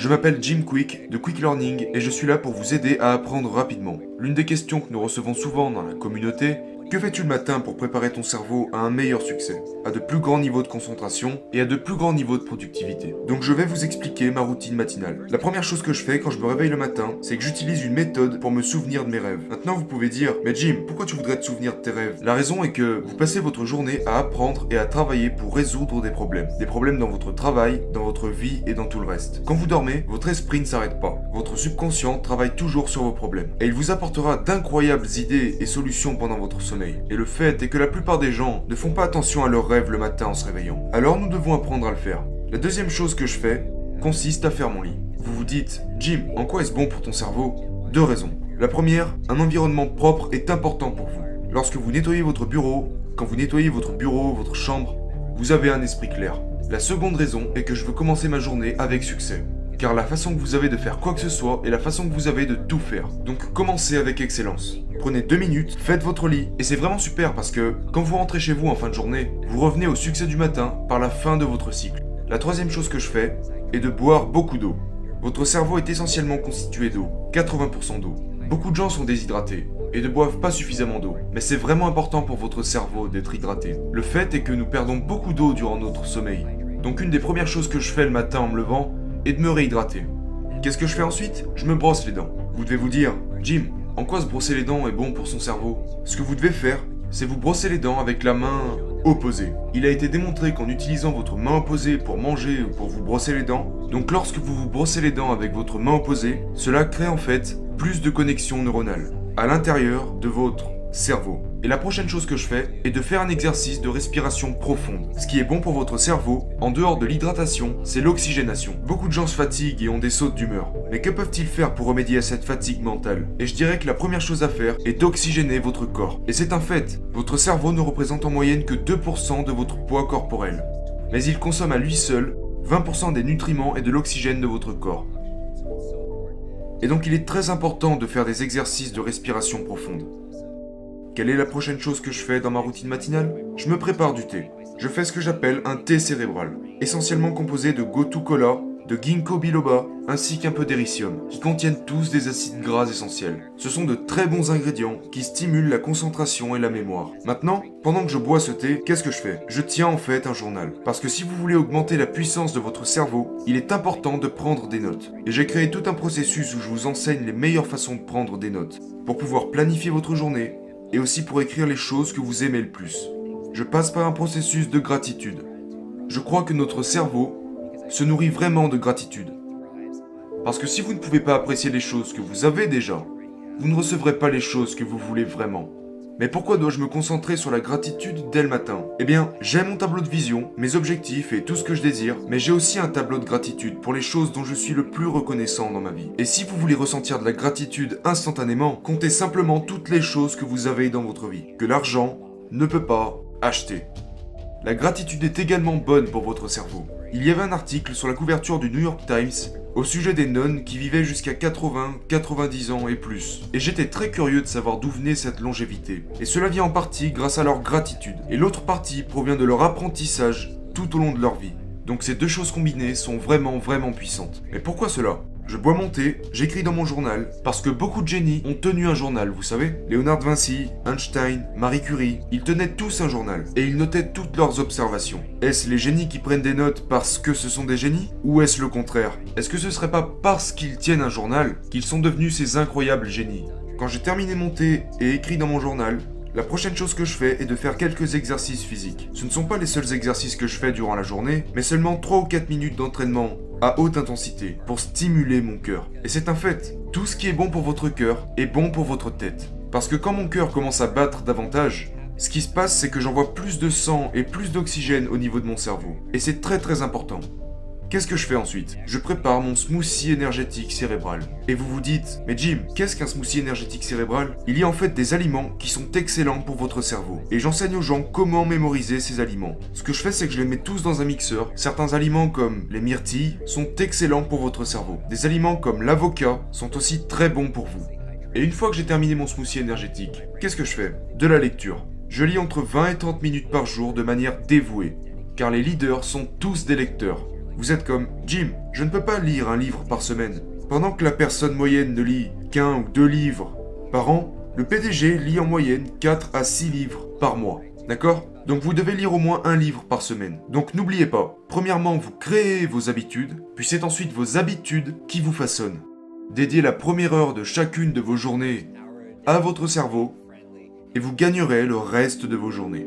Je m'appelle Jim Quick de Quick Learning et je suis là pour vous aider à apprendre rapidement. L'une des questions que nous recevons souvent dans la communauté que fais-tu le matin pour préparer ton cerveau à un meilleur succès, à de plus grands niveaux de concentration et à de plus grands niveaux de productivité? Donc je vais vous expliquer ma routine matinale. La première chose que je fais quand je me réveille le matin, c'est que j'utilise une méthode pour me souvenir de mes rêves. Maintenant vous pouvez dire, mais Jim, pourquoi tu voudrais te souvenir de tes rêves? La raison est que vous passez votre journée à apprendre et à travailler pour résoudre des problèmes. Des problèmes dans votre travail, dans votre vie et dans tout le reste. Quand vous dormez, votre esprit ne s'arrête pas. Votre subconscient travaille toujours sur vos problèmes. Et il vous apportera d'incroyables idées et solutions pendant votre sommeil. Et le fait est que la plupart des gens ne font pas attention à leurs rêves le matin en se réveillant. Alors nous devons apprendre à le faire. La deuxième chose que je fais consiste à faire mon lit. Vous vous dites, Jim, en quoi est-ce bon pour ton cerveau? Deux raisons. La première, un environnement propre est important pour vous. Lorsque vous nettoyez votre bureau, quand vous nettoyez votre bureau, votre chambre, vous avez un esprit clair. La seconde raison est que je veux commencer ma journée avec succès. Car la façon que vous avez de faire quoi que ce soit est la façon que vous avez de tout faire. Donc commencez avec excellence. Prenez deux minutes, faites votre lit, et c'est vraiment super parce que quand vous rentrez chez vous en fin de journée, vous revenez au succès du matin par la fin de votre cycle. La troisième chose que je fais est de boire beaucoup d'eau. Votre cerveau est essentiellement constitué d'eau, 80% d'eau. Beaucoup de gens sont déshydratés et ne boivent pas suffisamment d'eau, mais c'est vraiment important pour votre cerveau d'être hydraté. Le fait est que nous perdons beaucoup d'eau durant notre sommeil. Donc une des premières choses que je fais le matin en me levant est de me réhydrater. Qu'est-ce que je fais ensuite? Je me brosse les dents. Vous devez vous dire, Jim, en quoi se brosser les dents est bon pour son cerveau? Ce que vous devez faire, c'est vous brosser les dents avec la main opposée. Il a été démontré qu'en utilisant votre main opposée pour manger ou pour vous brosser les dents, donc lorsque vous vous brossez les dents avec votre main opposée, cela crée en fait plus de connexions neuronales à l'intérieur de votre cerveau. Et la prochaine chose que je fais est de faire un exercice de respiration profonde. Ce qui est bon pour votre cerveau, en dehors de l'hydratation, c'est l'oxygénation. Beaucoup de gens se fatiguent et ont des sautes d'humeur. Mais que peuvent-ils faire pour remédier à cette fatigue mentale? Et je dirais que la première chose à faire est d'oxygéner votre corps. Et c'est un fait, votre cerveau ne représente en moyenne que 2% de votre poids corporel. Mais il consomme à lui seul 20% des nutriments et de l'oxygène de votre corps. Et donc il est très important de faire des exercices de respiration profonde. Quelle est la prochaine chose que je fais dans ma routine matinale? Je me prépare du thé. Je fais ce que j'appelle un thé cérébral, essentiellement composé de gotu kola, de ginkgo biloba, ainsi qu'un peu d'éricium, qui contiennent tous des acides gras essentiels. Ce sont de très bons ingrédients qui stimulent la concentration et la mémoire. Maintenant, pendant que je bois ce thé, qu'est-ce que je fais? Je tiens en fait un journal. Parce que si vous voulez augmenter la puissance de votre cerveau, il est important de prendre des notes. Et j'ai créé tout un processus où je vous enseigne les meilleures façons de prendre des notes, pour pouvoir planifier votre journée, et aussi pour écrire les choses que vous aimez le plus. Je passe par un processus de gratitude. Je crois que notre cerveau se nourrit vraiment de gratitude. Parce que si vous ne pouvez pas apprécier les choses que vous avez déjà, vous ne recevrez pas les choses que vous voulez vraiment. Mais pourquoi dois-je me concentrer sur la gratitude dès le matin? Eh bien, j'ai mon tableau de vision, mes objectifs et tout ce que je désire, mais j'ai aussi un tableau de gratitude pour les choses dont je suis le plus reconnaissant dans ma vie. Et si vous voulez ressentir de la gratitude instantanément, comptez simplement toutes les choses que vous avez dans votre vie, que l'argent ne peut pas acheter. La gratitude est également bonne pour votre cerveau. Il y avait un article sur la couverture du New York Times au sujet des nonnes qui vivaient jusqu'à 80, 90 ans et plus. Et j'étais très curieux de savoir d'où venait cette longévité. Et cela vient en partie grâce à leur gratitude. Et l'autre partie provient de leur apprentissage tout au long de leur vie. Donc ces deux choses combinées sont vraiment vraiment puissantes. Mais pourquoi cela? Je bois mon thé, j'écris dans mon journal, parce que beaucoup de génies ont tenu un journal, vous savez. Léonard Vinci, Einstein, Marie Curie, ils tenaient tous un journal, et ils notaient toutes leurs observations. Est-ce les génies qui prennent des notes parce que ce sont des génies Ou est-ce le contraire? Est-ce que ce serait pas parce qu'ils tiennent un journal qu'ils sont devenus ces incroyables génies? Quand j'ai terminé mon thé et écrit dans mon journal, la prochaine chose que je fais est de faire quelques exercices physiques. Ce ne sont pas les seuls exercices que je fais durant la journée, mais seulement 3 ou 4 minutes d'entraînement à haute intensité pour stimuler mon cœur. Et c'est un fait, tout ce qui est bon pour votre cœur est bon pour votre tête. Parce que quand mon cœur commence à battre davantage, ce qui se passe c'est que j'envoie plus de sang et plus d'oxygène au niveau de mon cerveau. Et c'est très très important. Qu'est-ce que je fais ensuite? Je prépare mon smoothie énergétique cérébral. Et vous vous dites, mais Jim, qu'est-ce qu'un smoothie énergétique cérébral? Il y a en fait des aliments qui sont excellents pour votre cerveau. Et j'enseigne aux gens comment mémoriser ces aliments. Ce que je fais, c'est que je les mets tous dans un mixeur. Certains aliments comme les myrtilles sont excellents pour votre cerveau. Des aliments comme l'avocat sont aussi très bons pour vous. Et une fois que j'ai terminé mon smoothie énergétique, qu'est-ce que je fais? De la lecture. Je lis entre 20 et 30 minutes par jour de manière dévouée, car les leaders sont tous des lecteurs. Vous êtes comme Jim, je ne peux pas lire un livre par semaine. Pendant que la personne moyenne ne lit qu'un ou deux livres par an, le PDG lit en moyenne 4 à 6 livres par mois. D'accord? Donc vous devez lire au moins un livre par semaine. Donc n'oubliez pas, premièrement, vous créez vos habitudes, puis c'est ensuite vos habitudes qui vous façonnent. Dédiez la première heure de chacune de vos journées à votre cerveau et vous gagnerez le reste de vos journées.